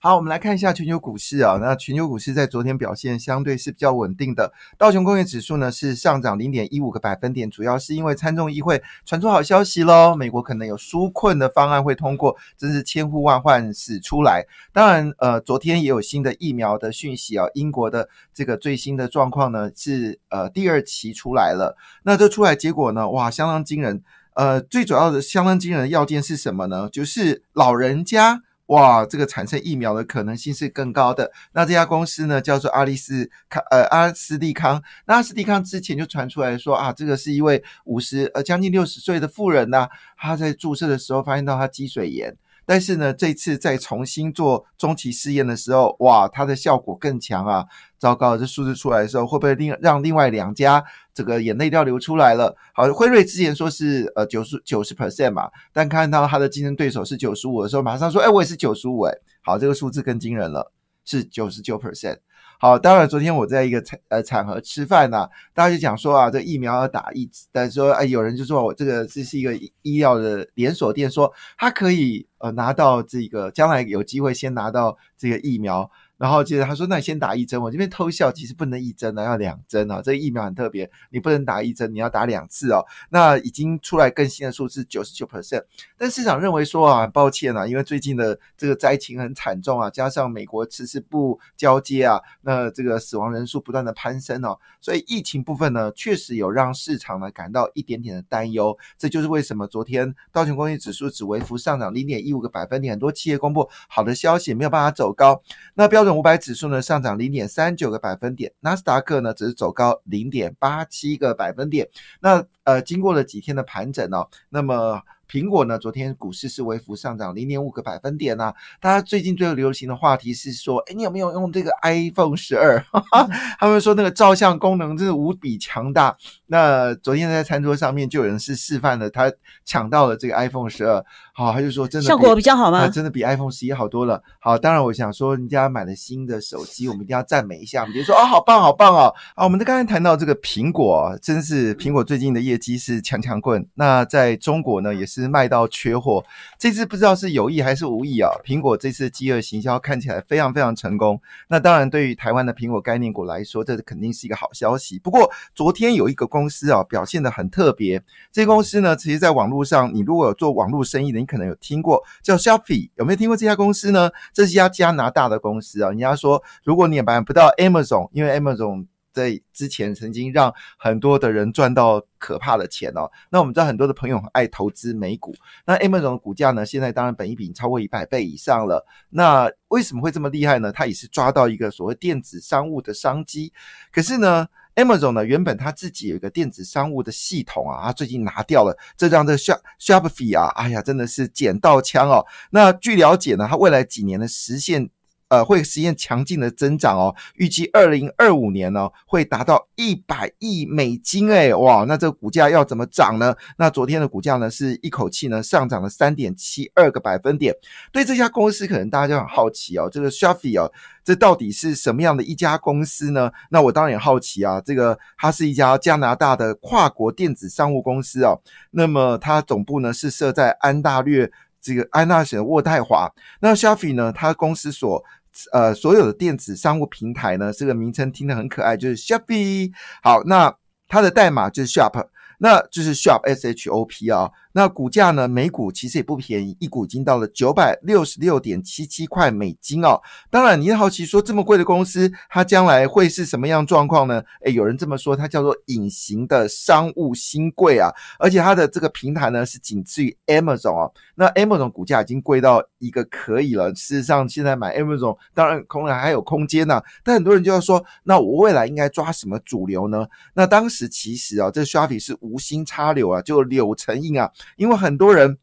好，我们来看一下全球股市啊。那全球股市在昨天表现相对是比较稳定的。道琼工业指数呢是上涨零点一五个百分点，主要是因为参众议会传出好消息喽，美国可能有纾困的方案会通过，真是千呼万唤始出来。当然，呃，昨天也有新的疫苗的讯息啊，英国的这个最新的状况呢是呃第二期出来了。那这出来结果呢，哇，相当惊人。呃，最主要的相当惊人的要件是什么呢？就是老人家。哇，这个产生疫苗的可能性是更高的。那这家公司呢，叫做阿利斯康，呃，阿斯利康。那阿斯利康之前就传出来说啊，这个是一位五十呃将近六十岁的妇人呐，她在注射的时候发现到她积水炎。但是呢，这次再重新做中期试验的时候，哇，它的效果更强啊！糟糕，这数字出来的时候，会不会另让另外两家这个眼泪都要流出来了？好，辉瑞之前说是呃九十九十 percent 嘛，但看到它的竞争对手是九十五的时候，马上说，哎，我也是九十五，哎，好，这个数字更惊人了，是九十九 percent。好，当然，昨天我在一个场呃场合吃饭呢，大家就讲说啊，这疫苗要打一，但说哎，有人就说我这个这是一个医药的连锁店，说他可以呃拿到这个将来有机会先拿到这个疫苗。然后接着他说：“那你先打一针。”我这边偷笑，其实不能一针呢，要两针啊。这个疫苗很特别，你不能打一针，你要打两次哦。那已经出来更新的数字九十九 percent，但市场认为说啊，很抱歉啊，因为最近的这个灾情很惨重啊，加上美国迟迟不交接啊，那这个死亡人数不断的攀升哦，所以疫情部分呢，确实有让市场呢感到一点点的担忧。这就是为什么昨天道琼工业指数只微幅上涨零点一五个百分点，很多企业公布好的消息，没有办法走高。那标准。五百指数呢上涨零点三九个百分点，纳斯达克呢只是走高零点八七个百分点。那呃，经过了几天的盘整呢，那么。苹果呢？昨天股市是微幅上涨零点五个百分点呐。大家最近最流行的话题是说，哎，你有没有用这个 iPhone 十二？他们说那个照相功能真的无比强大。那昨天在餐桌上面就有人是示范了，他抢到了这个 iPhone 十二。好，他就说真的效果比较好吗？真的比 iPhone 十一好多了。好，当然我想说，人家买了新的手机，我们一定要赞美一下。我们就说哦，好棒，好棒哦！啊，我们刚才谈到这个苹果，真是苹果最近的业绩是强强棍。那在中国呢，也是。是卖到缺货，这次不知道是有意还是无意啊。苹果这次饥饿行销看起来非常非常成功。那当然，对于台湾的苹果概念股来说，这肯定是一个好消息。不过，昨天有一个公司啊表现的很特别。这公司呢，其实在网络上，你如果有做网络生意的，你可能有听过叫 Shopee，有没有听过这家公司呢？这是一家加拿大的公司啊。人家说，如果你也买不到 Amazon，因为 Amazon。在之前曾经让很多的人赚到可怕的钱哦。那我们知道很多的朋友很爱投资美股。那 Amazon 的股价呢，现在当然本一比超过一百倍以上了。那为什么会这么厉害呢？它也是抓到一个所谓电子商务的商机。可是呢，Amazon 呢原本它自己有一个电子商务的系统啊，它最近拿掉了，这让这 Shop Shopify 啊，哎呀，真的是捡到枪哦。那据了解呢，它未来几年的实现。呃，会实现强劲的增长哦，预计二零二五年呢会达到一百亿美金，哎，哇，那这个股价要怎么涨呢？那昨天的股价呢是一口气呢上涨了三点七二个百分点。对这家公司，可能大家就很好奇哦，这个 Shopee 哦，这到底是什么样的一家公司呢？那我当然也好奇啊，这个它是一家加拿大的跨国电子商务公司哦，那么它总部呢是设在安大略这个安大省渥太华。那 Shopee 呢，它公司所呃，所有的电子商务平台呢，这个名称听得很可爱，就是 Shopee。好，那它的代码就是 Shop，那就是 Shop S H O P 啊。那股价呢？每股其实也不便宜，一股已经到了九百六十六点七七块美金哦。当然，你好奇说这么贵的公司，它将来会是什么样状况呢？诶，有人这么说，它叫做隐形的商务新贵啊。而且它的这个平台呢，是仅次于 Amazon 啊。那 Amazon 股价已经贵到一个可以了。事实上，现在买 Amazon 当然空然还有空间呢。但很多人就要说，那我未来应该抓什么主流呢？那当时其实啊，这 Shopee 是无心插柳啊，就柳成荫啊。因为很多人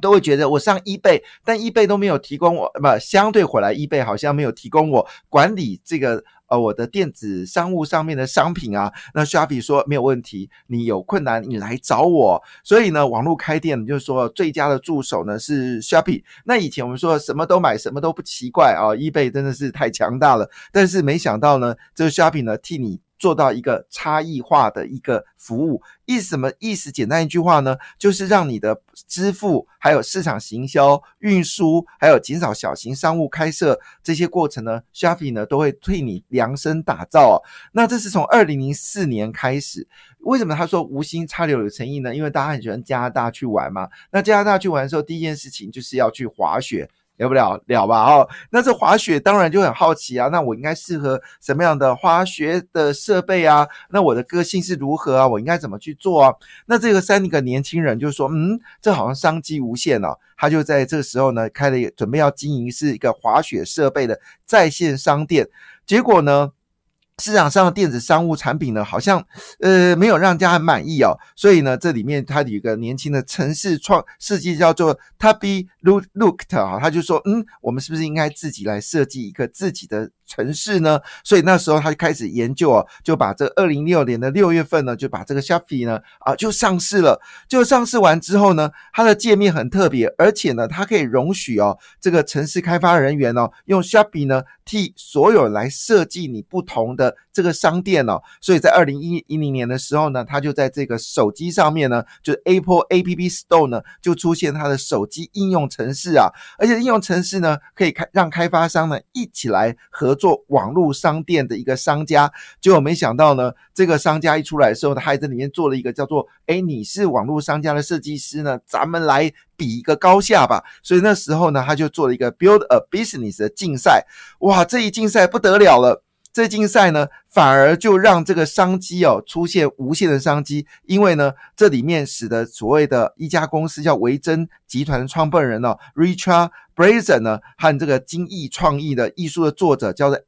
都会觉得我上 eBay，，但 eBay 都没有提供我，不相对回来 eBay 好像没有提供我管理这个呃我的电子商务上面的商品啊。那 Shopee 说没有问题，你有困难你来找我。所以呢，网络开店就是说最佳的助手呢是 Shopee。那以前我们说什么都买什么都不奇怪啊，，eBay 真的是太强大了。但是没想到呢，这个 Shopee 呢替你。做到一个差异化的一个服务，意思什么意思？简单一句话呢，就是让你的支付、还有市场行销、运输，还有减少小型商务开设这些过程呢，Shafi 呢都会替你量身打造。那这是从二零零四年开始。为什么他说无心插柳有诚意呢？因为大家很喜欢加拿大去玩嘛。那加拿大去玩的时候，第一件事情就是要去滑雪。了不了了吧？哦，那这滑雪当然就很好奇啊。那我应该适合什么样的滑雪的设备啊？那我的个性是如何啊？我应该怎么去做啊？那这个三个年轻人就说：“嗯，这好像商机无限哦。”他就在这个时候呢，开了准备要经营是一个滑雪设备的在线商店。结果呢？市场上的电子商务产品呢，好像呃没有让家很满意哦，所以呢，这里面它有一个年轻的城市创设计叫做 Tubby Looked 啊，他就说，嗯，我们是不是应该自己来设计一个自己的？城市呢，所以那时候他就开始研究哦，就把这二零一六年的六月份呢，就把这个 Shopee 呢啊就上市了。就上市完之后呢，它的界面很特别，而且呢，它可以容许哦这个城市开发人员哦用 Shopee 呢替所有来设计你不同的这个商店哦。所以在二零一一零年的时候呢，他就在这个手机上面呢，就是 Apple App Store 呢就出现它的手机应用程式啊，而且应用程式呢可以开让开发商呢一起来合。做网络商店的一个商家，结果没想到呢，这个商家一出来的时候，他还在里面做了一个叫做“哎，你是网络商家的设计师呢，咱们来比一个高下吧。”所以那时候呢，他就做了一个 “Build a Business” 的竞赛。哇，这一竞赛不得了了！这竞赛呢，反而就让这个商机哦出现无限的商机，因为呢，这里面使得所谓的一家公司叫维珍集团的创办人呢，Richard Brazen 呢，和这个精益创意的艺术的作者叫做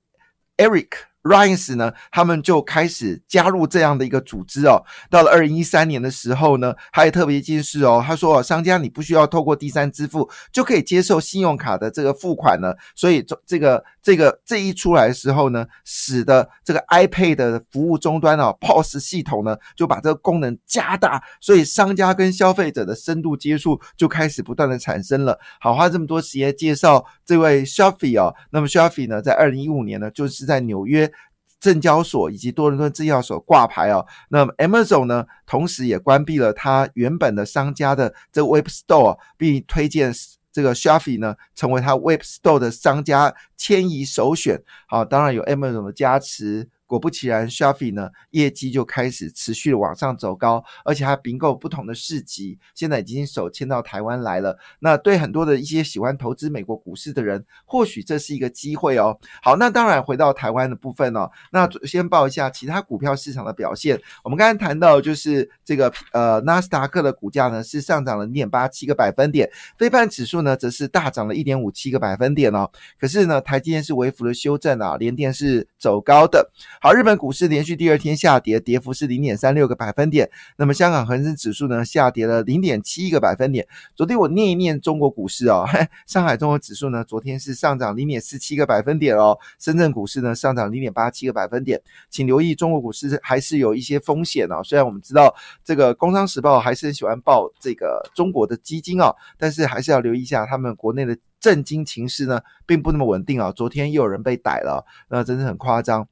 Eric。Rise 呢，他们就开始加入这样的一个组织哦。到了二零一三年的时候呢，他也特别近视哦，他说商家你不需要透过第三支付就可以接受信用卡的这个付款呢。所以这这个这个这一出来的时候呢，使得这个 iPad 的服务终端哦，POS 系统呢就把这个功能加大，所以商家跟消费者的深度接触就开始不断的产生了。好，花这么多时间介绍这位 Shafi 哦，那么 Shafi 呢，在二零一五年呢，就是在纽约。证交所以及多伦多制药所挂牌哦，那么 Amazon 呢，同时也关闭了它原本的商家的这个 Web Store，并推荐这个 Shafi 呢成为它 Web Store 的商家迁移首选。啊，当然有 Amazon 的加持。果不其然，Shafi 呢业绩就开始持续的往上走高，而且还并购不同的市集，现在已经手牵到台湾来了。那对很多的一些喜欢投资美国股市的人，或许这是一个机会哦。好，那当然回到台湾的部分哦，那先报一下其他股票市场的表现。我们刚才谈到就是这个呃纳斯达克的股价呢是上涨了零点八七个百分点，非半指数呢则是大涨了一点五七个百分点哦。可是呢，台积电是微幅的修正啊，联电是走高的。好，日本股市连续第二天下跌，跌幅是零点三六个百分点。那么香港恒生指数呢，下跌了零点七一个百分点。昨天我念一念中国股市哦，上海综合指数呢，昨天是上涨零点四七个百分点哦。深圳股市呢，上涨零点八七个百分点。请留意，中国股市还是有一些风险哦。虽然我们知道这个《工商时报》还是很喜欢报这个中国的基金哦，但是还是要留意一下他们国内的震惊情势呢，并不那么稳定啊。昨天又有人被逮了，那真是很夸张。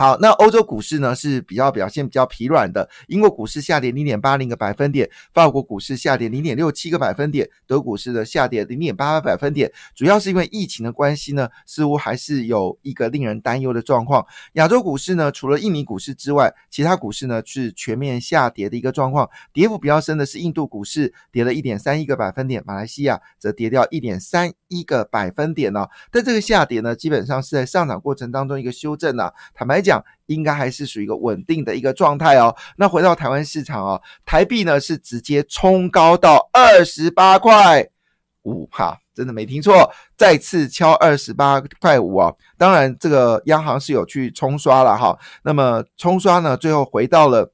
好，那欧洲股市呢是比较表现比较疲软的。英国股市下跌零点八零个百分点，法国股市下跌零点六七个百分点，德股市的下跌零点八八百分点。主要是因为疫情的关系呢，似乎还是有一个令人担忧的状况。亚洲股市呢，除了印尼股市之外，其他股市呢是全面下跌的一个状况。跌幅比较深的是印度股市，跌了一点三一个百分点，马来西亚则跌掉一点三一个百分点呢。但这个下跌呢，基本上是在上涨过程当中一个修正呢。坦白讲。讲应该还是属于一个稳定的一个状态哦。那回到台湾市场哦，台币呢是直接冲高到二十八块五哈，真的没听错，再次敲二十八块五啊。当然，这个央行是有去冲刷了哈。那么冲刷呢，最后回到了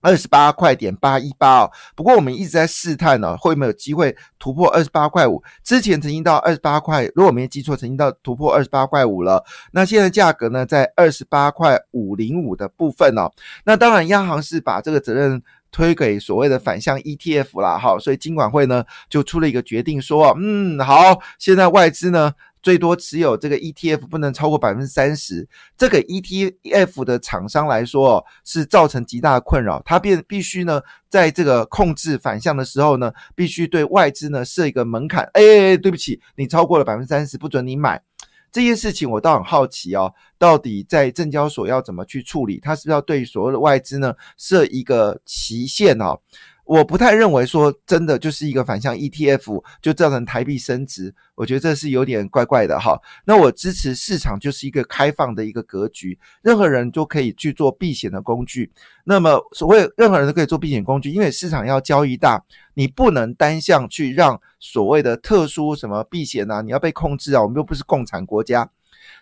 二十八块点八一八哦，不过我们一直在试探呢，会没有机会突破二十八块五？之前曾经到二十八块，如果我没记错，曾经到突破二十八块五了。那现在价格呢，在二十八块五零五的部分哦。那当然，央行是把这个责任推给所谓的反向 ETF 啦，哈，所以金管会呢就出了一个决定，说，嗯，好，现在外资呢。最多持有这个 ETF 不能超过百分之三十，这个 ETF 的厂商来说是造成极大的困扰。它必必须呢，在这个控制反向的时候呢，必须对外资呢设一个门槛。哎，对不起，你超过了百分之三十，不准你买。这件事情我倒很好奇哦，到底在证交所要怎么去处理？它是不是要对所有的外资呢设一个期限哦？我不太认为说真的就是一个反向 ETF 就造成台币升值，我觉得这是有点怪怪的哈。那我支持市场就是一个开放的一个格局，任何人都可以去做避险的工具。那么所谓任何人都可以做避险工具，因为市场要交易大，你不能单向去让所谓的特殊什么避险啊，你要被控制啊，我们又不是共产国家。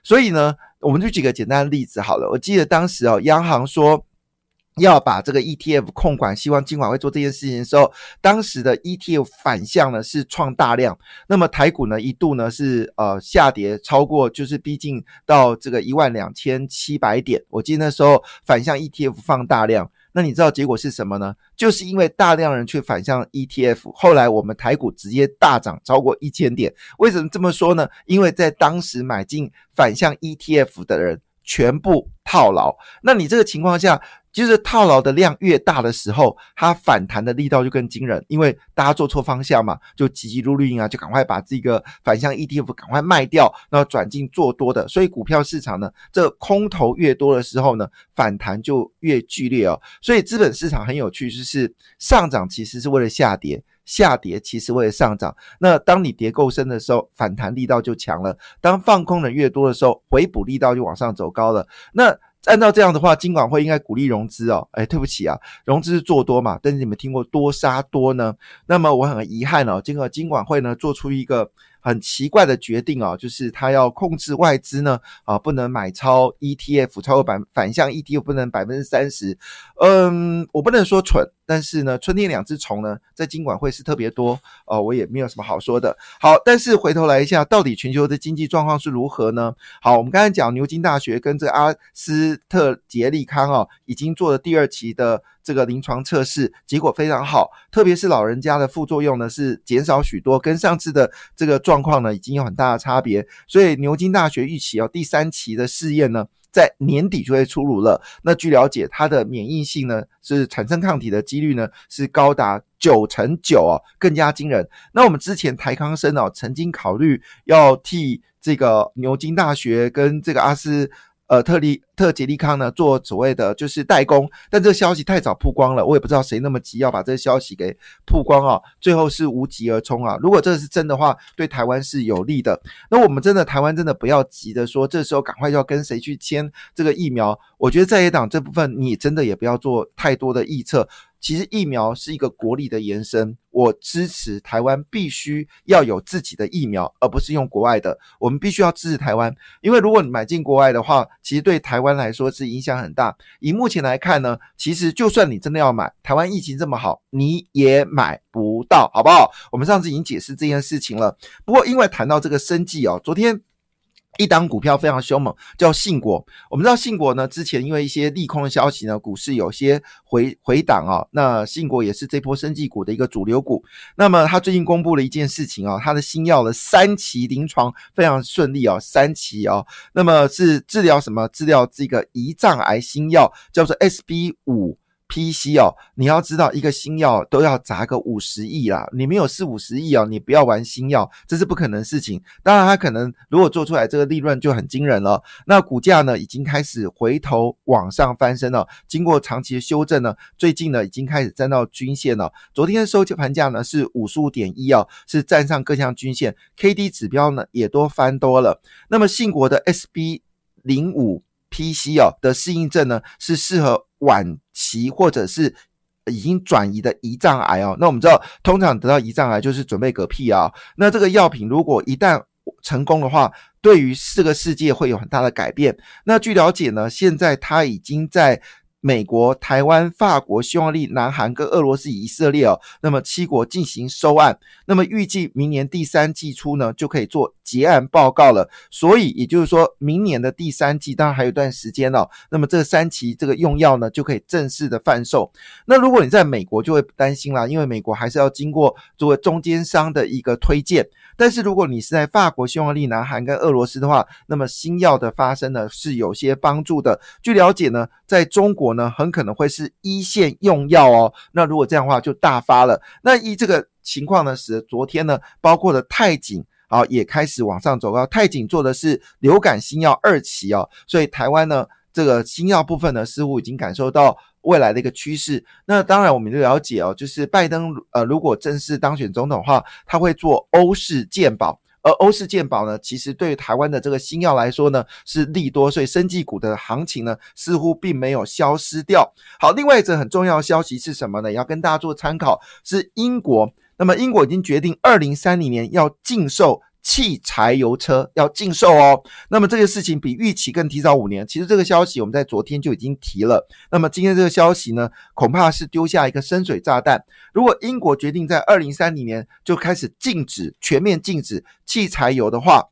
所以呢，我们就举个简单的例子好了。我记得当时哦，央行说。要把这个 ETF 控管，希望金管会做这件事情的时候，当时的 ETF 反向呢是创大量，那么台股呢一度呢是呃下跌超过，就是逼近到这个一万两千七百点。我记得那时候反向 ETF 放大量，那你知道结果是什么呢？就是因为大量人去反向 ETF，后来我们台股直接大涨超过一千点。为什么这么说呢？因为在当时买进反向 ETF 的人全部套牢，那你这个情况下。就是套牢的量越大的时候，它反弹的力道就更惊人，因为大家做错方向嘛，就急急如律令啊，就赶快把这个反向 ETF 赶快卖掉，然后转进做多的。所以股票市场呢，这空头越多的时候呢，反弹就越剧烈哦。所以资本市场很有趣，就是上涨其实是为了下跌，下跌其实为了上涨。那当你跌够深的时候，反弹力道就强了；当放空的越多的时候，回补力道就往上走高了。那按照这样的话，金管会应该鼓励融资哦。哎，对不起啊，融资是做多嘛，但是你们听过多杀多呢？那么我很遗憾哦，这个金管会呢做出一个很奇怪的决定哦，就是他要控制外资呢啊，不能买超 ETF，超过百反向 ETF 不能百分之三十。嗯，我不能说蠢。但是呢，春天两只虫呢，在金管会是特别多哦，我也没有什么好说的。好，但是回头来一下，到底全球的经济状况是如何呢？好，我们刚才讲牛津大学跟这个阿斯特捷利康哦，已经做了第二期的这个临床测试，结果非常好，特别是老人家的副作用呢是减少许多，跟上次的这个状况呢已经有很大的差别。所以牛津大学预期哦，第三期的试验呢。在年底就会出炉了。那据了解，它的免疫性呢，是产生抗体的几率呢，是高达九成九哦，更加惊人。那我们之前台康生哦，曾经考虑要替这个牛津大学跟这个阿斯。呃，特利特杰利康呢做所谓的就是代工，但这个消息太早曝光了，我也不知道谁那么急要把这个消息给曝光啊，最后是无疾而终啊。如果这是真的话，对台湾是有利的。那我们真的台湾真的不要急着说，这时候赶快要跟谁去签这个疫苗？我觉得在野党这部分，你真的也不要做太多的预测。其实疫苗是一个国力的延伸，我支持台湾必须要有自己的疫苗，而不是用国外的。我们必须要支持台湾，因为如果你买进国外的话，其实对台湾来说是影响很大。以目前来看呢，其实就算你真的要买，台湾疫情这么好，你也买不到，好不好？我们上次已经解释这件事情了。不过因为谈到这个生计哦，昨天。一档股票非常凶猛，叫信国。我们知道信国呢，之前因为一些利空的消息呢，股市有些回回档啊。那信国也是这波生技股的一个主流股。那么他最近公布了一件事情啊，他的新药的三期临床非常顺利哦，三期哦。那么是治疗什么？治疗这个胰脏癌新药，叫做 SB 五。PC 哦，你要知道一个新药都要砸个五十亿啦，你没有四五十亿哦，你不要玩新药，这是不可能事情。当然，它可能如果做出来这个利润就很惊人了。那股价呢，已经开始回头往上翻身了。经过长期的修正呢，最近呢已经开始站到均线了。昨天的收盘价呢是五十五点一哦，是站上各项均线，K D 指标呢也都翻多了。那么信国的 S B 零五 P C 哦的适应症呢是适合。晚期或者是已经转移的胰脏癌哦，那我们知道，通常得到胰脏癌就是准备嗝屁啊。那这个药品如果一旦成功的话，对于这个世界会有很大的改变。那据了解呢，现在它已经在。美国、台湾、法国、匈牙利、南韩跟俄罗斯、以色列哦，那么七国进行收案，那么预计明年第三季初呢就可以做结案报告了。所以也就是说明年的第三季，当然还有一段时间哦。那么这三期这个用药呢就可以正式的贩售。那如果你在美国就会担心啦，因为美国还是要经过作为中间商的一个推荐。但是如果你是在法国、匈牙利、南韩跟俄罗斯的话，那么新药的发生呢是有些帮助的。据了解呢，在中国呢很可能会是一线用药哦。那如果这样的话就大发了。那依这个情况呢，使得昨天呢，包括了泰景啊也开始往上走高。泰景做的是流感新药二期哦，所以台湾呢这个新药部分呢似乎已经感受到。未来的一个趋势，那当然我们就了解哦，就是拜登呃，如果正式当选总统的话，他会做欧式健保，而欧式健保呢，其实对于台湾的这个新药来说呢是利多，所以生技股的行情呢似乎并没有消失掉。好，另外一则很重要的消息是什么呢？也要跟大家做参考，是英国，那么英国已经决定二零三零年要禁售。汽柴油车要禁售哦，那么这个事情比预期更提早五年。其实这个消息我们在昨天就已经提了。那么今天这个消息呢，恐怕是丢下一个深水炸弹。如果英国决定在二零三零年就开始禁止全面禁止汽柴油的话，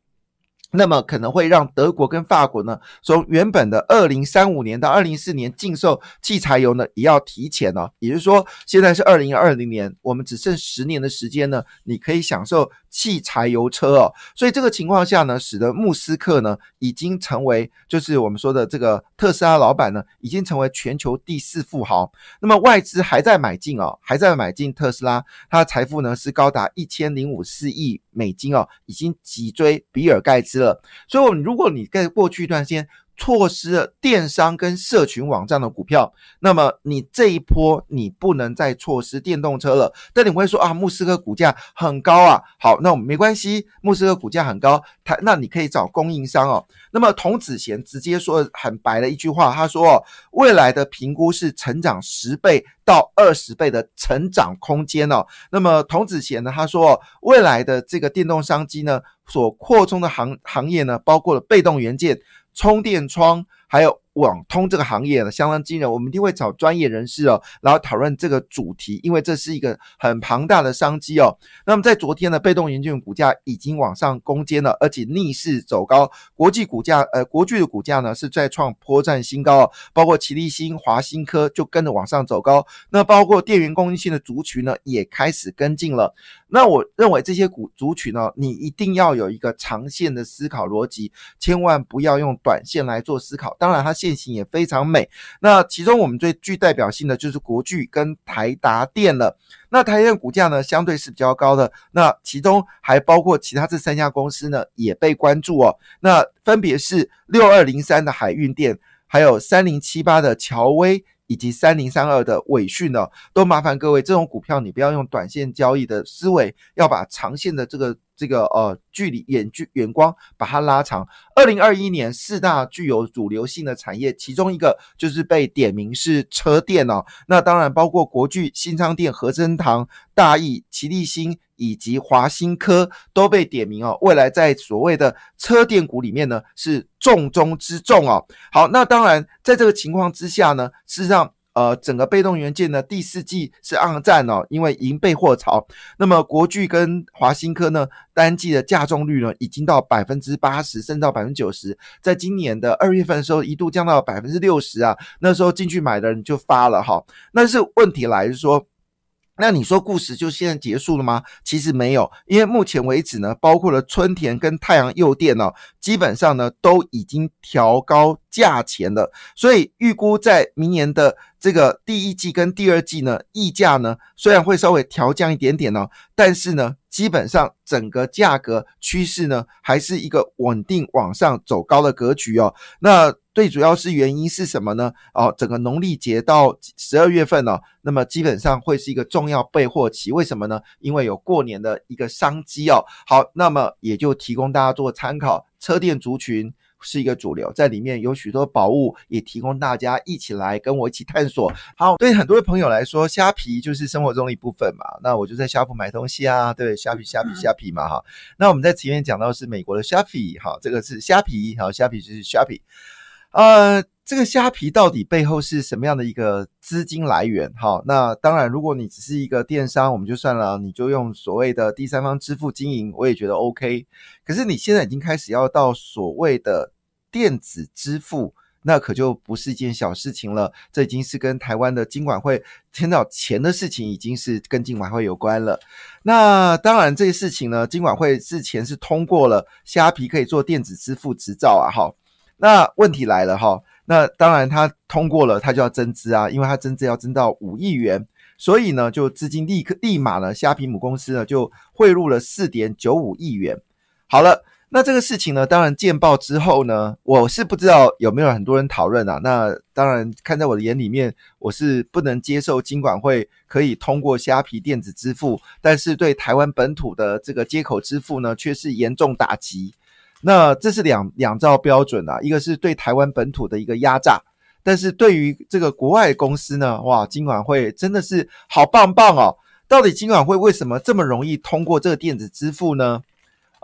那么可能会让德国跟法国呢，从原本的二零三五年到二零四年禁售汽柴油呢，也要提前哦。也就是说，现在是二零二零年，我们只剩十年的时间呢，你可以享受汽柴油车哦。所以这个情况下呢，使得穆斯克呢，已经成为就是我们说的这个特斯拉老板呢，已经成为全球第四富豪。那么外资还在买进哦，还在买进特斯拉，他的财富呢是高达一千零五四亿美金哦，已经脊椎比尔盖茨。所以，如果你在过去一段时间错失了电商跟社群网站的股票，那么你这一波你不能再错失电动车了。但你会说啊，穆斯克股价很高啊，好，那我们没关系，穆斯克股价很高，他那你可以找供应商哦。那么童子贤直接说很白的一句话，他说哦未来的评估是成长十倍到二十倍的成长空间哦。那么童子贤呢，他说未来的这个电动商机呢？所扩充的行行业呢，包括了被动元件、充电窗，还有。网通这个行业呢，相当惊人，我们一定会找专业人士哦，然后讨论这个主题，因为这是一个很庞大的商机哦。那么在昨天呢，被动元件股价已经往上攻坚了，而且逆势走高。国际股价，呃，国巨的股价呢是再创破绽新高哦，包括奇力新、华新科就跟着往上走高。那包括电源供应线的族群呢，也开始跟进了。那我认为这些股族群呢，你一定要有一个长线的思考逻辑，千万不要用短线来做思考。当然它。线型也非常美，那其中我们最具代表性的就是国巨跟台达电了。那台电股价呢，相对是比较高的。那其中还包括其他这三家公司呢，也被关注哦。那分别是六二零三的海运电，还有三零七八的乔威。以及三零三二的尾讯呢，都麻烦各位，这种股票你不要用短线交易的思维，要把长线的这个这个呃距离远距远光把它拉长。二零二一年四大具有主流性的产业，其中一个就是被点名是车电哦，那当然包括国巨、新昌电、和珍堂、大益、齐立新。以及华新科都被点名哦，未来在所谓的车电股里面呢是重中之重哦。好，那当然在这个情况之下呢，事实上呃整个被动元件呢第四季是暗战哦，因为已备货潮。那么国巨跟华新科呢单季的价重率呢已经到百分之八十，甚至到百分之九十，在今年的二月份的时候一度降到百分之六十啊，那时候进去买的人就发了哈。但是问题来是说。那你说故事就现在结束了吗？其实没有，因为目前为止呢，包括了春田跟太阳诱电哦，基本上呢都已经调高价钱的，所以预估在明年的这个第一季跟第二季呢，溢价呢虽然会稍微调降一点点哦，但是呢，基本上整个价格趋势呢还是一个稳定往上走高的格局哦。那最主要是原因是什么呢？哦，整个农历节到十二月份呢，那么基本上会是一个重要备货期。为什么呢？因为有过年的一个商机哦。好，那么也就提供大家做参考。车电族群是一个主流，在里面有许多宝物，也提供大家一起来跟我一起探索。好，对很多朋友来说，虾皮就是生活中的一部分嘛。那我就在虾铺买东西啊，对，虾皮虾皮虾皮嘛哈。那我们在前面讲到是美国的虾皮，哈，这个是虾皮，好，虾皮就是虾皮。呃，这个虾皮到底背后是什么样的一个资金来源？哈，那当然，如果你只是一个电商，我们就算了，你就用所谓的第三方支付经营，我也觉得 OK。可是你现在已经开始要到所谓的电子支付，那可就不是一件小事情了。这已经是跟台湾的金管会牵到钱的事情，已经是跟金管会有关了。那当然，这些事情呢，金管会之前是通过了虾皮可以做电子支付执照啊，哈。那问题来了哈，那当然它通过了，它就要增资啊，因为它增资要增到五亿元，所以呢，就资金立刻立马呢，虾皮母公司呢就汇入了四点九五亿元。好了，那这个事情呢，当然见报之后呢，我是不知道有没有很多人讨论啊。那当然看在我的眼里面，我是不能接受金管会可以通过虾皮电子支付，但是对台湾本土的这个接口支付呢，却是严重打击。那这是两两兆标准啊，一个是对台湾本土的一个压榨，但是对于这个国外公司呢，哇，金管会真的是好棒棒哦！到底金管会为什么这么容易通过这个电子支付呢？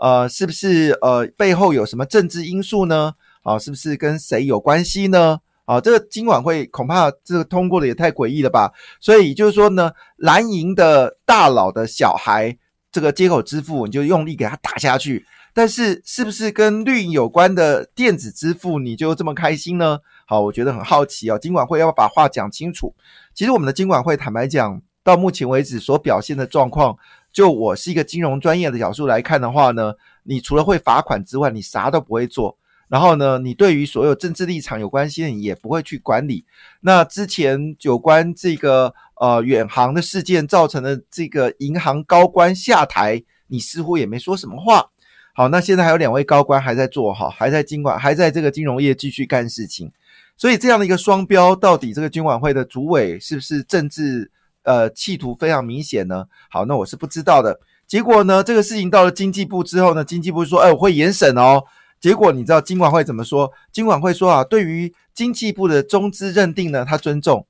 呃，是不是呃背后有什么政治因素呢？啊，是不是跟谁有关系呢？啊，这个金管会恐怕这个通过的也太诡异了吧？所以就是说呢，蓝营的大佬的小孩，这个接口支付你就用力给他打下去。但是，是不是跟绿营有关的电子支付你就这么开心呢？好，我觉得很好奇哦。金管会要不要把话讲清楚？其实我们的金管会坦白讲，到目前为止所表现的状况，就我是一个金融专业的角度来看的话呢，你除了会罚款之外，你啥都不会做。然后呢，你对于所有政治立场有关系的，你也不会去管理。那之前有关这个呃远航的事件造成的这个银行高官下台，你似乎也没说什么话。好，那现在还有两位高官还在做哈，还在金管，还在这个金融业继续干事情，所以这样的一个双标，到底这个金管会的主委是不是政治呃企图非常明显呢？好，那我是不知道的。结果呢，这个事情到了经济部之后呢，经济部说，哎，我会严审哦。结果你知道金管会怎么说？金管会说啊，对于经济部的中资认定呢，他尊重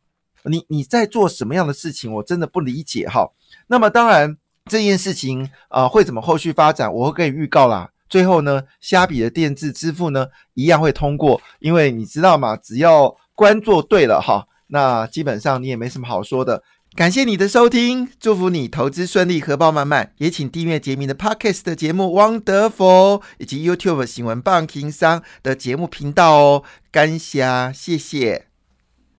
你，你在做什么样的事情，我真的不理解哈。那么当然。这件事情啊，会怎么后续发展？我会给你预告啦。最后呢，虾比的电子支付呢，一样会通过，因为你知道嘛？只要关做对了哈，那基本上你也没什么好说的。感谢你的收听，祝福你投资顺利，荷包满满。也请订阅杰明的 Podcast 的节目《Wonderful》，以及 YouTube 新闻棒情商的节目频道哦。感谢，谢谢。